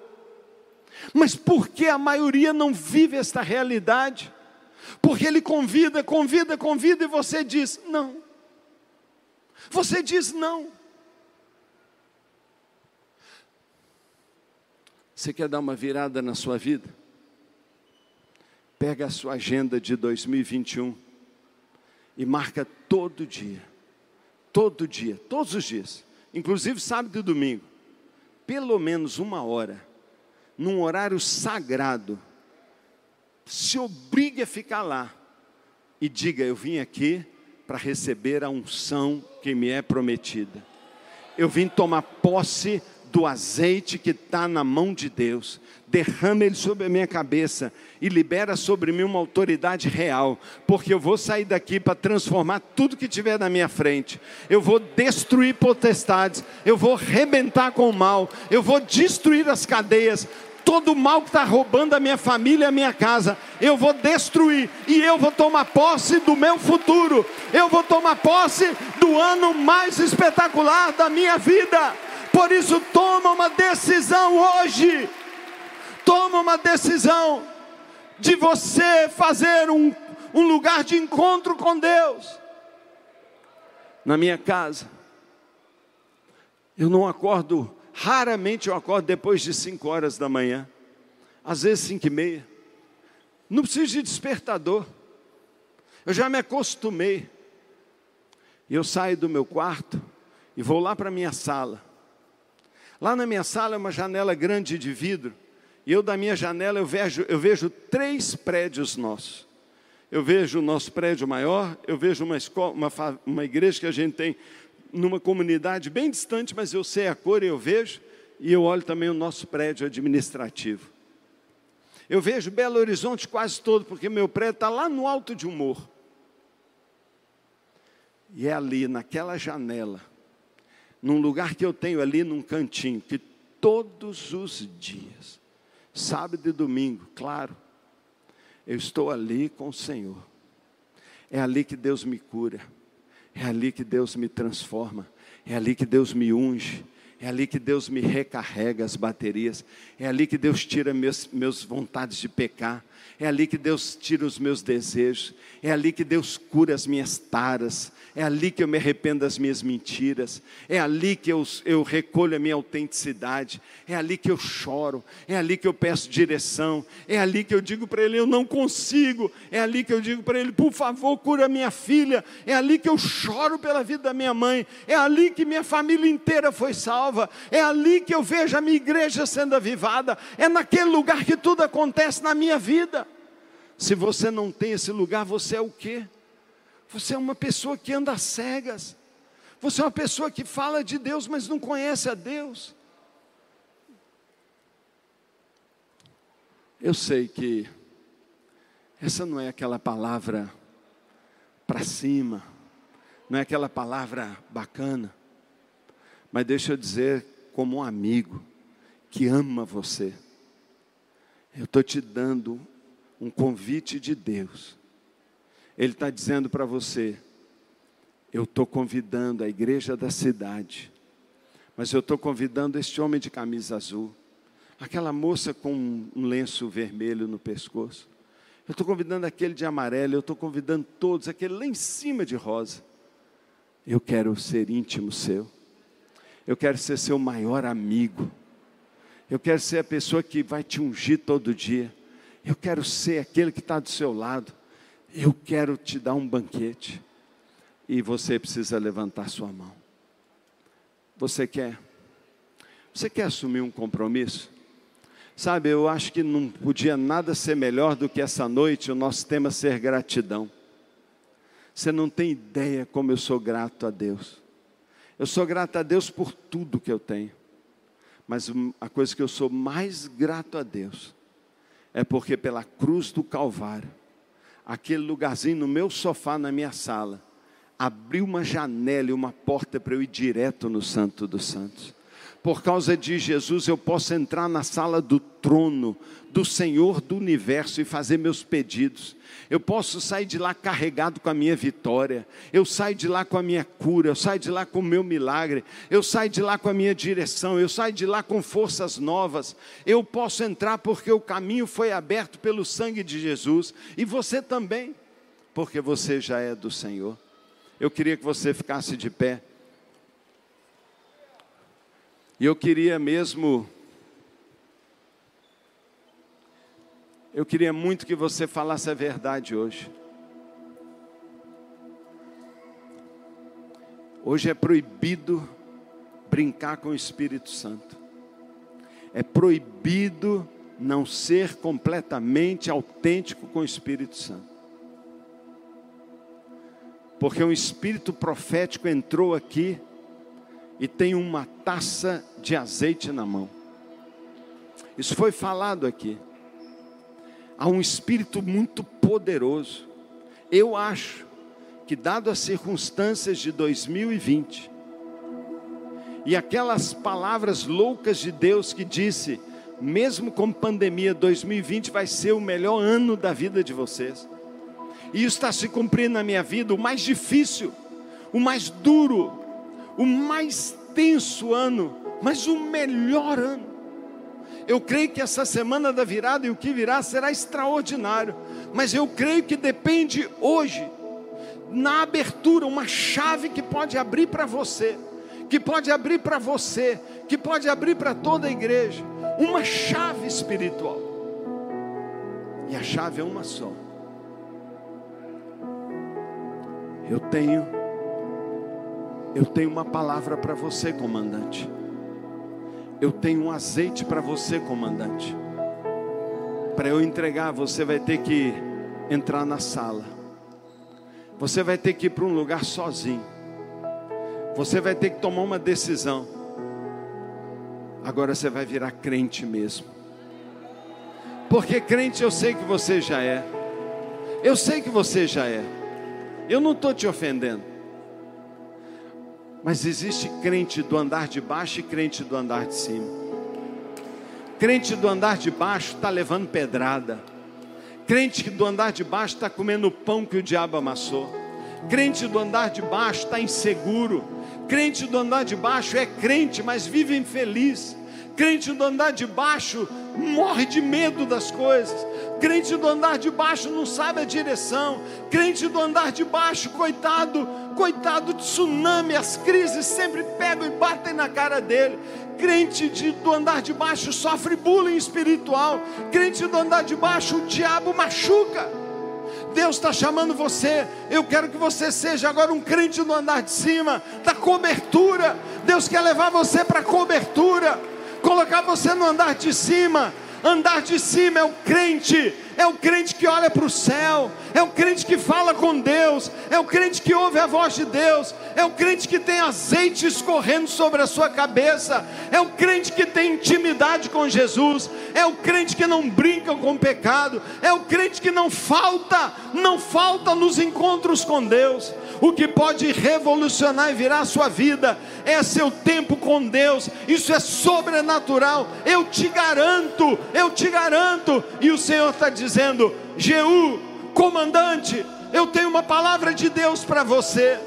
Mas por que a maioria não vive esta realidade? Porque ele convida, convida, convida e você diz não. Você diz não. Você quer dar uma virada na sua vida? Pega a sua agenda de 2021 e marca todo dia, todo dia, todos os dias, inclusive sábado e domingo, pelo menos uma hora, num horário sagrado, se obrigue a ficar lá e diga: Eu vim aqui para receber a unção que me é prometida. Eu vim tomar posse do azeite que está na mão de Deus, derrama ele sobre a minha cabeça e libera sobre mim uma autoridade real, porque eu vou sair daqui para transformar tudo que tiver na minha frente. Eu vou destruir potestades, eu vou rebentar com o mal, eu vou destruir as cadeias. todo mal que está roubando a minha família a minha casa, eu vou destruir e eu vou tomar posse do meu futuro, eu vou tomar posse do ano mais espetacular da minha vida. Por isso, toma uma decisão hoje. Toma uma decisão de você fazer um, um lugar de encontro com Deus. Na minha casa, eu não acordo Raramente eu acordo depois de 5 horas da manhã, às vezes 5 e meia. Não preciso de despertador. Eu já me acostumei. Eu saio do meu quarto e vou lá para a minha sala. Lá na minha sala é uma janela grande de vidro. E eu da minha janela eu vejo, eu vejo três prédios nossos. Eu vejo o nosso prédio maior, eu vejo uma, escola, uma, uma igreja que a gente tem numa comunidade bem distante, mas eu sei a cor e eu vejo, e eu olho também o nosso prédio administrativo. Eu vejo Belo Horizonte quase todo, porque meu prédio está lá no alto de um morro. E é ali, naquela janela, num lugar que eu tenho ali num cantinho, que todos os dias, sábado e domingo, claro, eu estou ali com o Senhor. É ali que Deus me cura. É ali que Deus me transforma, é ali que Deus me unge, é ali que Deus me recarrega as baterias, é ali que Deus tira meus, meus vontades de pecar, é ali que Deus tira os meus desejos, é ali que Deus cura as minhas taras, é ali que eu me arrependo das minhas mentiras, é ali que eu, eu recolho a minha autenticidade, é ali que eu choro, é ali que eu peço direção, é ali que eu digo para Ele: eu não consigo, é ali que eu digo para Ele: por favor, cura minha filha, é ali que eu choro pela vida da minha mãe, é ali que minha família inteira foi salva, é ali que eu vejo a minha igreja sendo avivada, é naquele lugar que tudo acontece na minha vida. Se você não tem esse lugar, você é o quê? Você é uma pessoa que anda cegas. Você é uma pessoa que fala de Deus, mas não conhece a Deus. Eu sei que essa não é aquela palavra para cima, não é aquela palavra bacana, mas deixa eu dizer, como um amigo que ama você, eu estou te dando um convite de Deus. Ele está dizendo para você: eu estou convidando a igreja da cidade, mas eu estou convidando este homem de camisa azul, aquela moça com um lenço vermelho no pescoço, eu estou convidando aquele de amarelo, eu estou convidando todos, aquele lá em cima de rosa. Eu quero ser íntimo seu, eu quero ser seu maior amigo, eu quero ser a pessoa que vai te ungir todo dia. Eu quero ser aquele que está do seu lado. Eu quero te dar um banquete. E você precisa levantar sua mão. Você quer? Você quer assumir um compromisso? Sabe, eu acho que não podia nada ser melhor do que essa noite o nosso tema ser gratidão. Você não tem ideia como eu sou grato a Deus. Eu sou grato a Deus por tudo que eu tenho. Mas a coisa que eu sou mais grato a Deus é porque pela cruz do Calvário, aquele lugarzinho no meu sofá na minha sala, abriu uma janela e uma porta para eu ir direto no Santo dos Santos por causa de Jesus, eu posso entrar na sala do trono do Senhor do universo e fazer meus pedidos. Eu posso sair de lá carregado com a minha vitória. Eu saio de lá com a minha cura. Eu saio de lá com o meu milagre. Eu saio de lá com a minha direção. Eu saio de lá com forças novas. Eu posso entrar porque o caminho foi aberto pelo sangue de Jesus. E você também, porque você já é do Senhor. Eu queria que você ficasse de pé. E eu queria mesmo. Eu queria muito que você falasse a verdade hoje. Hoje é proibido brincar com o Espírito Santo. É proibido não ser completamente autêntico com o Espírito Santo. Porque um espírito profético entrou aqui e tem uma taça de azeite na mão. Isso foi falado aqui. Há um espírito muito poderoso. Eu acho que, dado as circunstâncias de 2020, e aquelas palavras loucas de Deus que disse: mesmo com pandemia, 2020 vai ser o melhor ano da vida de vocês. E isso está se cumprindo na minha vida, o mais difícil, o mais duro, o mais tenso ano, mas o melhor ano. Eu creio que essa semana da virada e o que virá será extraordinário, mas eu creio que depende hoje, na abertura, uma chave que pode abrir para você, que pode abrir para você, que pode abrir para toda a igreja, uma chave espiritual. E a chave é uma só. Eu tenho eu tenho uma palavra para você, comandante. Eu tenho um azeite para você, comandante. Para eu entregar, você vai ter que entrar na sala. Você vai ter que ir para um lugar sozinho. Você vai ter que tomar uma decisão. Agora você vai virar crente mesmo. Porque crente eu sei que você já é. Eu sei que você já é. Eu não estou te ofendendo. Mas existe crente do andar de baixo e crente do andar de cima. Crente do andar de baixo está levando pedrada. Crente do andar de baixo está comendo o pão que o diabo amassou. Crente do andar de baixo está inseguro. Crente do andar de baixo é crente, mas vive infeliz. Crente do andar de baixo morre de medo das coisas. Crente do andar de baixo não sabe a direção. Crente do andar de baixo, coitado, coitado de tsunami, as crises sempre pegam e batem na cara dele. Crente de, do andar de baixo sofre bullying espiritual. Crente do andar de baixo, o diabo machuca. Deus está chamando você. Eu quero que você seja agora um crente no andar de cima, da cobertura. Deus quer levar você para a cobertura colocar você no andar de cima. Andar de cima é o crente, é o crente que olha para o céu, é o crente que fala com Deus, é o crente que ouve a voz de Deus, é o crente que tem azeite escorrendo sobre a sua cabeça, é o crente que tem intimidade com Jesus, é o crente que não brinca com o pecado, é o crente que não falta, não falta nos encontros com Deus. O que pode revolucionar e virar a sua vida é seu tempo com Deus. Isso é sobrenatural. Eu te garanto, eu te garanto. E o Senhor está dizendo: Jeú, comandante, eu tenho uma palavra de Deus para você.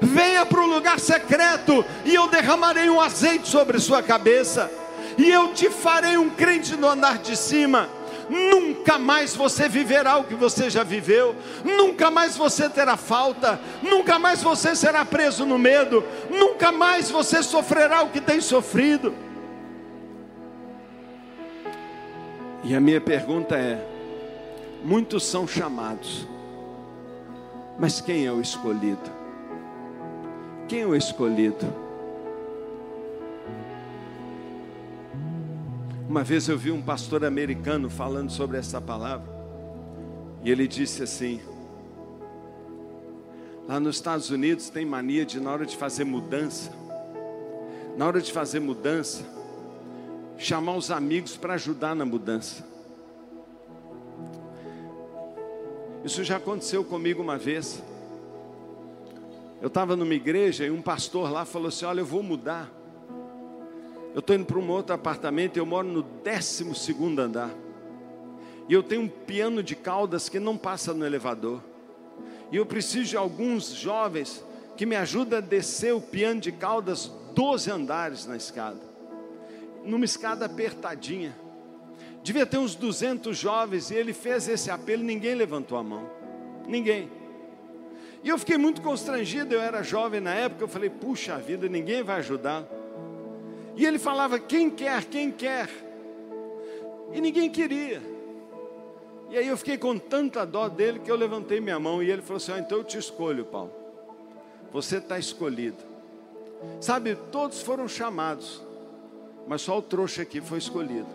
Venha para o lugar secreto e eu derramarei um azeite sobre sua cabeça. E eu te farei um crente no andar de cima nunca mais você viverá o que você já viveu, nunca mais você terá falta, nunca mais você será preso no medo, nunca mais você sofrerá o que tem sofrido. E a minha pergunta é: muitos são chamados, mas quem é o escolhido? Quem é o escolhido? Uma vez eu vi um pastor americano falando sobre essa palavra, e ele disse assim: Lá nos Estados Unidos tem mania de, na hora de fazer mudança, na hora de fazer mudança, chamar os amigos para ajudar na mudança. Isso já aconteceu comigo uma vez. Eu estava numa igreja e um pastor lá falou assim: Olha, eu vou mudar. Eu estou indo para um outro apartamento, eu moro no 12 andar. E eu tenho um piano de caudas que não passa no elevador. E eu preciso de alguns jovens que me ajudem a descer o piano de caudas 12 andares na escada. Numa escada apertadinha. Devia ter uns 200 jovens e ele fez esse apelo, ninguém levantou a mão. Ninguém. E eu fiquei muito constrangido, eu era jovem na época, eu falei, puxa vida, ninguém vai ajudar. E ele falava: quem quer, quem quer. E ninguém queria. E aí eu fiquei com tanta dó dele que eu levantei minha mão e ele falou assim: ah, então eu te escolho, Paulo. Você está escolhido. Sabe, todos foram chamados, mas só o trouxa aqui foi escolhido.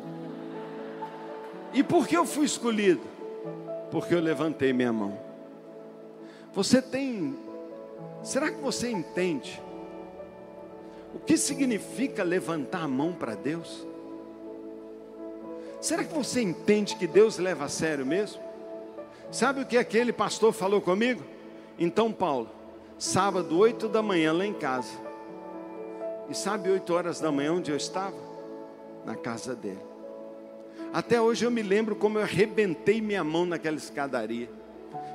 E por que eu fui escolhido? Porque eu levantei minha mão. Você tem. Será que você entende o que significa levantar a mão para Deus? Será que você entende que Deus leva a sério mesmo? Sabe o que aquele pastor falou comigo? Então, Paulo, sábado, oito da manhã, lá em casa. E sabe oito horas da manhã onde eu estava? Na casa dele. Até hoje eu me lembro como eu arrebentei minha mão naquela escadaria.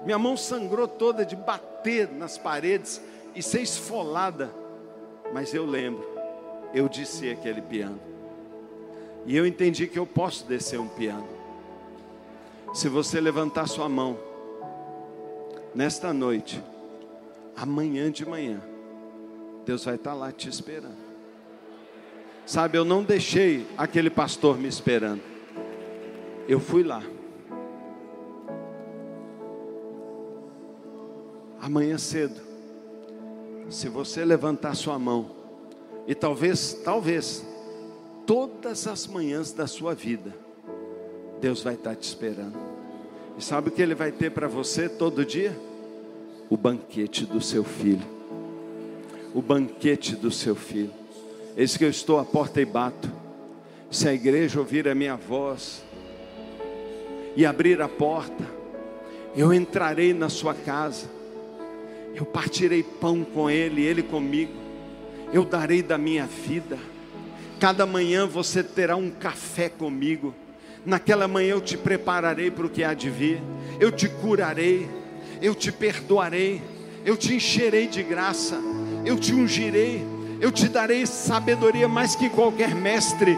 Minha mão sangrou toda de bater nas paredes e ser esfolada. Mas eu lembro, eu disse aquele piano. E eu entendi que eu posso descer um piano. Se você levantar sua mão, nesta noite, amanhã de manhã, Deus vai estar lá te esperando. Sabe, eu não deixei aquele pastor me esperando. Eu fui lá. Amanhã cedo, se você levantar sua mão, e talvez, talvez, todas as manhãs da sua vida, Deus vai estar te esperando. E sabe o que Ele vai ter para você todo dia? O banquete do seu filho. O banquete do seu filho. Eis que eu estou à porta e bato. Se a igreja ouvir a minha voz e abrir a porta, eu entrarei na sua casa, eu partirei pão com ele, ele comigo, eu darei da minha vida. Cada manhã você terá um café comigo. Naquela manhã eu te prepararei para o que há de vir, eu te curarei, eu te perdoarei, eu te encherei de graça, eu te ungirei, eu te darei sabedoria mais que qualquer mestre,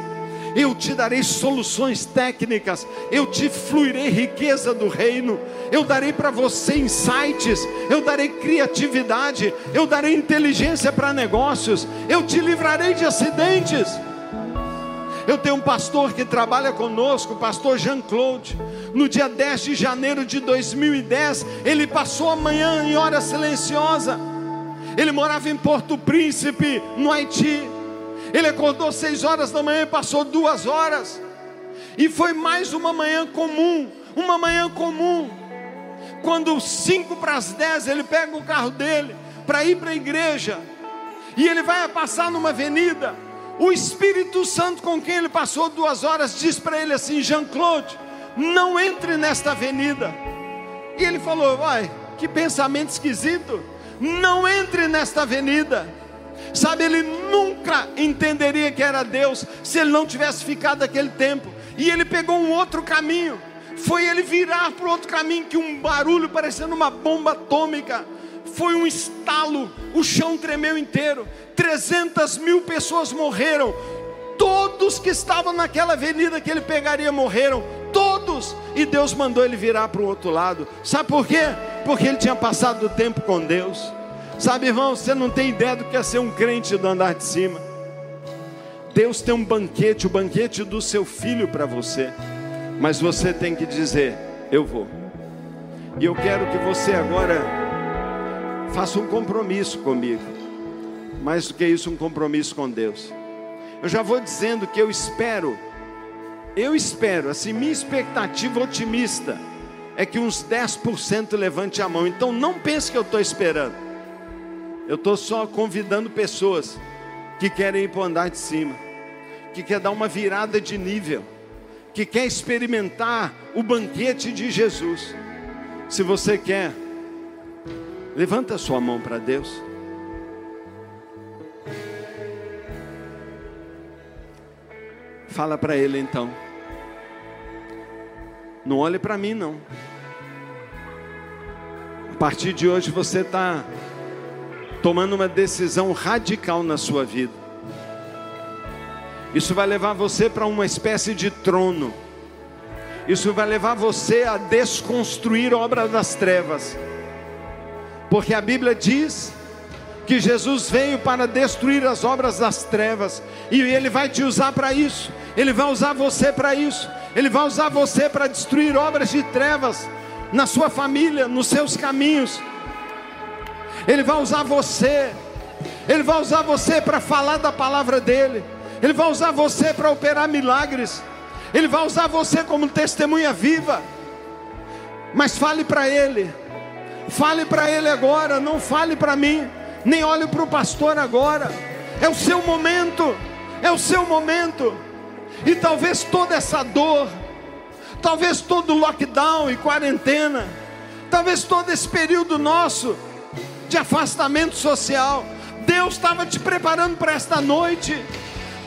eu te darei soluções técnicas, eu te fluirei riqueza do reino, eu darei para você insights, eu darei criatividade, eu darei inteligência para negócios, eu te livrarei de acidentes. Eu tenho um pastor que trabalha conosco, o pastor Jean-Claude. No dia 10 de janeiro de 2010, ele passou a manhã em hora silenciosa. Ele morava em Porto Príncipe, no Haiti. Ele acordou seis horas da manhã e passou duas horas. E foi mais uma manhã comum, uma manhã comum. Quando cinco para as dez ele pega o carro dele para ir para a igreja e ele vai passar numa avenida. O Espírito Santo com quem ele passou duas horas diz para ele assim: Jean-Claude, não entre nesta avenida. E ele falou: Vai, que pensamento esquisito. Não entre nesta avenida. Sabe, ele nunca entenderia que era Deus se ele não tivesse ficado aquele tempo. E ele pegou um outro caminho. Foi ele virar para outro caminho que um barulho parecendo uma bomba atômica. Foi um estalo, o chão tremeu inteiro. 300 mil pessoas morreram. Todos que estavam naquela avenida que ele pegaria morreram. Todos. E Deus mandou ele virar para o outro lado. Sabe por quê? Porque ele tinha passado o tempo com Deus. Sabe, irmão, você não tem ideia do que é ser um crente do andar de cima. Deus tem um banquete, o banquete do seu filho para você. Mas você tem que dizer: Eu vou. E eu quero que você agora faça um compromisso comigo. Mais do que isso, um compromisso com Deus. Eu já vou dizendo que eu espero, eu espero, assim, minha expectativa otimista é que uns 10% levante a mão. Então não pense que eu estou esperando. Eu estou só convidando pessoas que querem ir para o andar de cima, que quer dar uma virada de nível, que quer experimentar o banquete de Jesus. Se você quer, levanta sua mão para Deus. Fala para Ele então. Não olhe para mim não. A partir de hoje você está tomando uma decisão radical na sua vida. Isso vai levar você para uma espécie de trono. Isso vai levar você a desconstruir a obra das trevas. Porque a Bíblia diz que Jesus veio para destruir as obras das trevas, e Ele vai te usar para isso, Ele vai usar você para isso, Ele vai usar você para destruir obras de trevas na sua família, nos seus caminhos. Ele vai usar você, Ele vai usar você para falar da palavra dEle, Ele vai usar você para operar milagres, Ele vai usar você como testemunha viva. Mas fale para Ele, fale para Ele agora, não fale para mim, nem olhe para o pastor agora, é o seu momento, é o seu momento, e talvez toda essa dor, talvez todo lockdown e quarentena, talvez todo esse período nosso, de afastamento social. Deus estava te preparando para esta noite.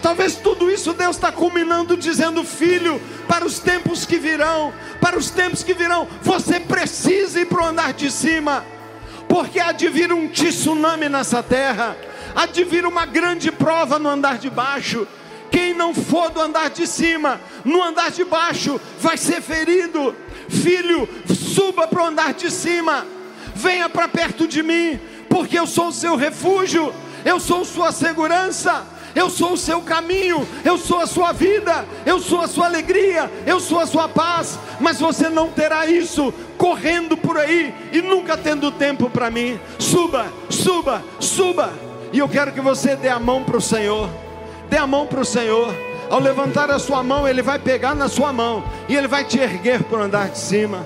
Talvez tudo isso Deus está culminando dizendo, filho, para os tempos que virão, para os tempos que virão, você precisa ir para o andar de cima, porque há de vir um tsunami nessa terra, há de vir uma grande prova no andar de baixo. Quem não for do andar de cima, no andar de baixo, vai ser ferido. Filho, suba para o andar de cima, venha para perto de mim, porque eu sou o seu refúgio, eu sou sua segurança eu sou o seu caminho, eu sou a sua vida, eu sou a sua alegria, eu sou a sua paz, mas você não terá isso correndo por aí e nunca tendo tempo para mim. Suba, suba, suba, e eu quero que você dê a mão para o Senhor, dê a mão para o Senhor. Ao levantar a sua mão, Ele vai pegar na sua mão e Ele vai te erguer para andar de cima.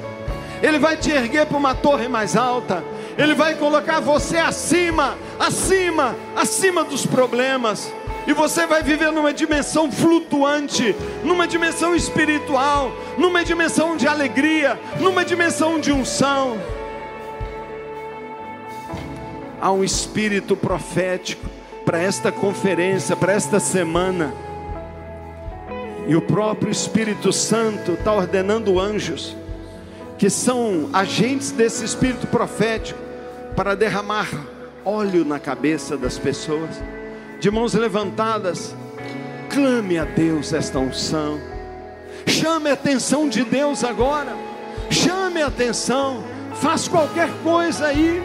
Ele vai te erguer para uma torre mais alta. Ele vai colocar você acima, acima, acima dos problemas e você vai viver numa dimensão flutuante, numa dimensão espiritual, numa dimensão de alegria, numa dimensão de unção. Há um espírito profético para esta conferência, para esta semana. E o próprio Espírito Santo está ordenando anjos, que são agentes desse espírito profético, para derramar óleo na cabeça das pessoas de mãos levantadas, clame a Deus esta unção. Chame a atenção de Deus agora. Chame a atenção. Faz qualquer coisa aí.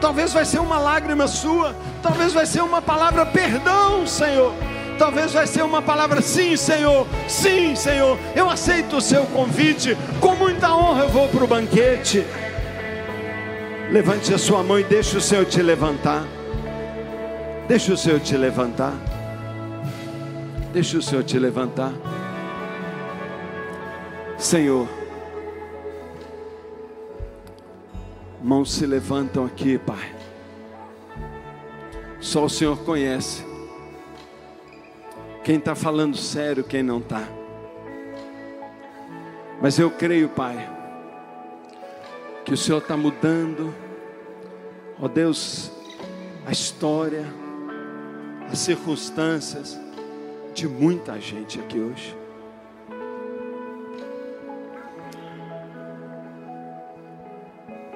Talvez vai ser uma lágrima sua, talvez vai ser uma palavra perdão, Senhor. Talvez vai ser uma palavra sim, Senhor. Sim, Senhor. Eu aceito o seu convite. Com muita honra eu vou para o banquete. Levante a sua mão e deixe o Senhor te levantar. Deixa o Senhor te levantar. Deixa o Senhor te levantar. Senhor, mãos se levantam aqui, Pai. Só o Senhor conhece. Quem está falando sério, quem não está. Mas eu creio, Pai, que o Senhor está mudando, ó Deus, a história as circunstâncias de muita gente aqui hoje.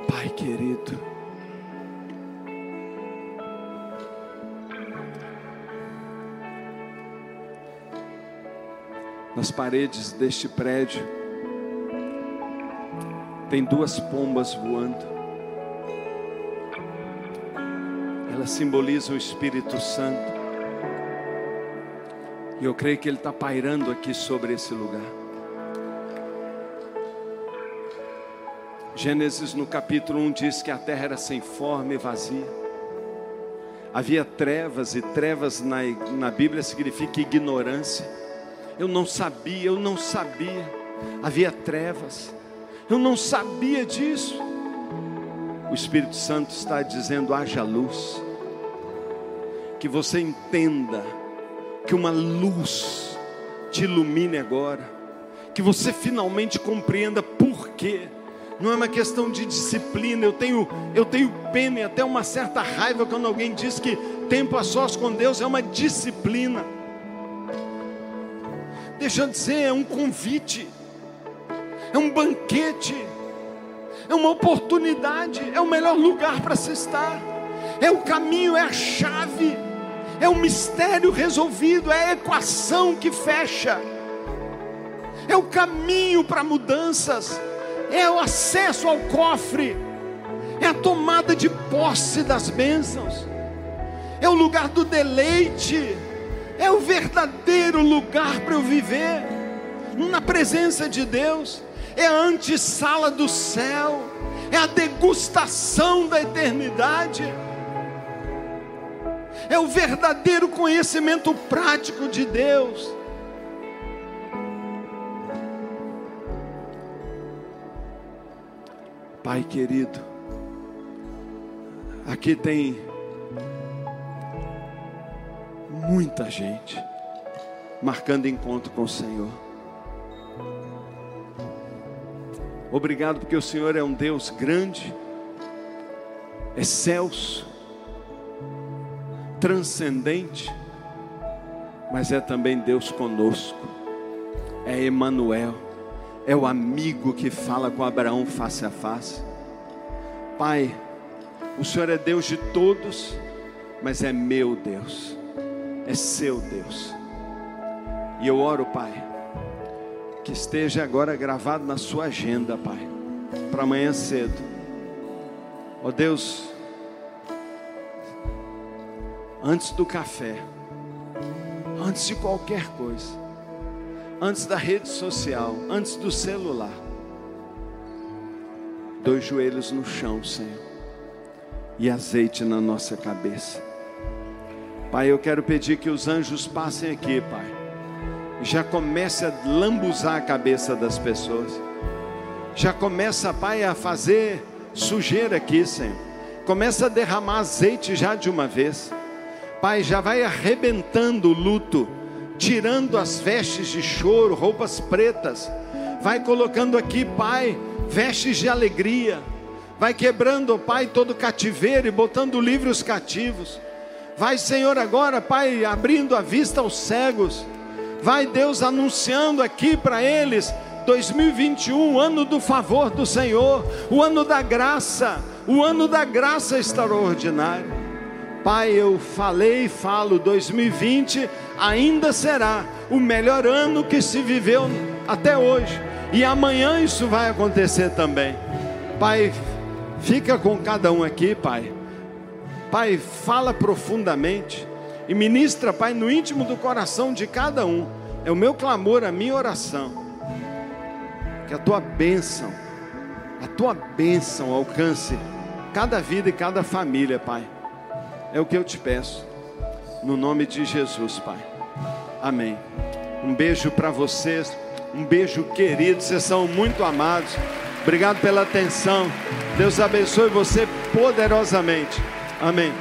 Pai querido, nas paredes deste prédio tem duas pombas voando. Elas simbolizam o Espírito Santo. E eu creio que Ele está pairando aqui sobre esse lugar. Gênesis no capítulo 1 diz que a terra era sem forma e vazia. Havia trevas, e trevas na, na Bíblia significa ignorância. Eu não sabia, eu não sabia. Havia trevas, eu não sabia disso. O Espírito Santo está dizendo: haja luz. Que você entenda que uma luz te ilumine agora, que você finalmente compreenda por quê. Não é uma questão de disciplina. Eu tenho, eu tenho pena e até uma certa raiva quando alguém diz que tempo a sós com Deus é uma disciplina. Deixa eu dizer, é um convite, é um banquete, é uma oportunidade, é o melhor lugar para se estar, é o caminho, é a chave é o mistério resolvido, é a equação que fecha, é o caminho para mudanças, é o acesso ao cofre, é a tomada de posse das bênçãos, é o lugar do deleite, é o verdadeiro lugar para eu viver, na presença de Deus, é a antessala do céu, é a degustação da eternidade é o verdadeiro conhecimento prático de Deus. Pai querido, aqui tem muita gente marcando encontro com o Senhor. Obrigado porque o Senhor é um Deus grande, excelso, transcendente, mas é também Deus conosco. É Emanuel, é o amigo que fala com Abraão face a face. Pai, o Senhor é Deus de todos, mas é meu Deus, é seu Deus. E eu oro, Pai, que esteja agora gravado na sua agenda, Pai, para amanhã cedo. Ó oh Deus, antes do café, antes de qualquer coisa, antes da rede social, antes do celular, dois joelhos no chão, Senhor, e azeite na nossa cabeça. Pai, eu quero pedir que os anjos passem aqui, Pai, já comece a lambuzar a cabeça das pessoas, já começa, Pai, a fazer sujeira aqui, Senhor, começa a derramar azeite já de uma vez. Pai, já vai arrebentando o luto, tirando as vestes de choro, roupas pretas, vai colocando aqui, Pai, vestes de alegria, vai quebrando, Pai, todo cativeiro e botando livros cativos. Vai, Senhor, agora, Pai, abrindo a vista aos cegos. Vai, Deus, anunciando aqui para eles 2021, ano do favor do Senhor, o ano da graça, o ano da graça extraordinária. Pai, eu falei e falo, 2020 ainda será o melhor ano que se viveu até hoje, e amanhã isso vai acontecer também. Pai, fica com cada um aqui, Pai. Pai, fala profundamente e ministra, Pai, no íntimo do coração de cada um. É o meu clamor, a minha oração. Que a tua bênção, a tua bênção alcance cada vida e cada família, Pai é o que eu te peço. No nome de Jesus, Pai. Amém. Um beijo para vocês. Um beijo querido. Vocês são muito amados. Obrigado pela atenção. Deus abençoe você poderosamente. Amém.